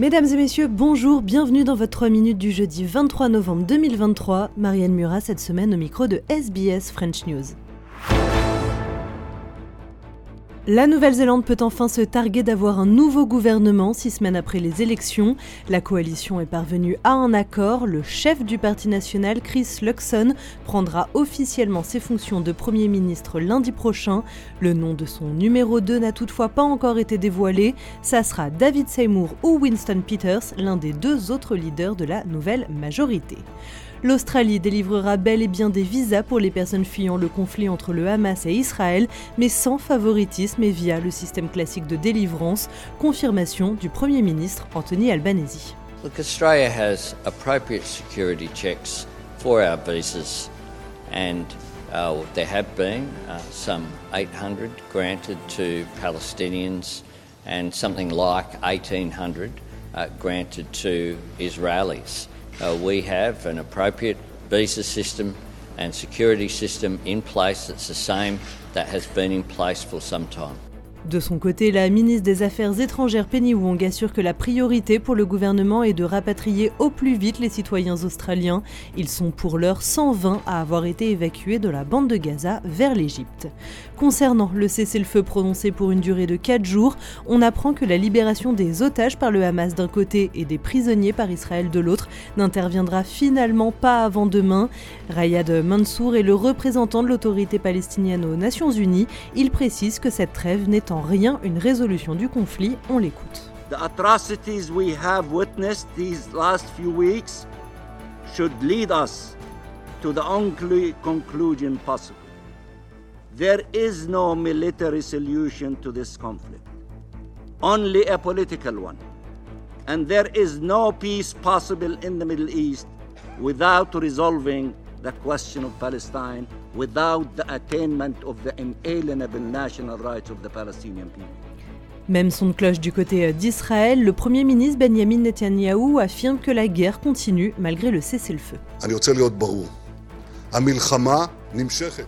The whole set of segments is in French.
Mesdames et messieurs, bonjour, bienvenue dans votre 3 minutes du jeudi 23 novembre 2023. Marianne Murat cette semaine au micro de SBS French News. La Nouvelle-Zélande peut enfin se targuer d'avoir un nouveau gouvernement six semaines après les élections. La coalition est parvenue à un accord. Le chef du Parti national, Chris Luxon, prendra officiellement ses fonctions de Premier ministre lundi prochain. Le nom de son numéro 2 n'a toutefois pas encore été dévoilé. Ça sera David Seymour ou Winston Peters, l'un des deux autres leaders de la nouvelle majorité. L'Australie délivrera bel et bien des visas pour les personnes fuyant le conflit entre le Hamas et Israël, mais sans favoritisme et via le système classique de délivrance, confirmation du Premier ministre Anthony Albanese. Look, Australia has appropriate security checks for our visas, and uh, there have been uh, some 800 granted to Palestinians and something like 1,800 uh, granted to Israelis. Uh, we have an appropriate visa system and security system in place that's the same that has been in place for some time. De son côté, la ministre des Affaires étrangères Penny Wong assure que la priorité pour le gouvernement est de rapatrier au plus vite les citoyens australiens. Ils sont pour l'heure 120 à avoir été évacués de la bande de Gaza vers l'Égypte. Concernant le cessez-le-feu prononcé pour une durée de 4 jours, on apprend que la libération des otages par le Hamas d'un côté et des prisonniers par Israël de l'autre n'interviendra finalement pas avant demain. Rayad Mansour est le représentant de l'autorité palestinienne aux Nations Unies. Il précise que cette trêve n'est en rien une résolution du conflit. On l'écoute. The atrocities we have witnessed these last few weeks should lead us to the only conclusion possible. There is no military solution to this conflict, only a political one. And there is no peace possible in the Middle East without resolving the question of Palestine without the attainment of the inalienable national rights of the Palestinian people. Même son de cloche du côté d'Israël, le Premier ministre Benjamin Netanyahou affirme que la guerre continue malgré le cessez-le-feu.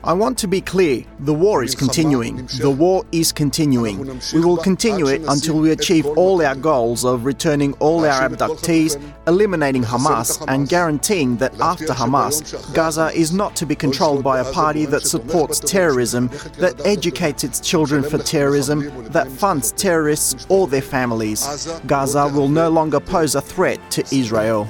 I want to be clear the war is continuing. The war is continuing. We will continue it until we achieve all our goals of returning all our abductees, eliminating Hamas, and guaranteeing that after Hamas, Gaza is not to be controlled by a party that supports terrorism, that educates its children for terrorism, that funds terrorists or their families. Gaza will no longer pose a threat to Israel.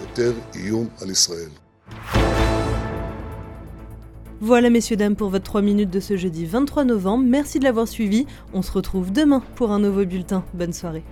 Voilà messieurs dames pour votre 3 minutes de ce jeudi 23 novembre. Merci de l'avoir suivi. On se retrouve demain pour un nouveau bulletin. Bonne soirée.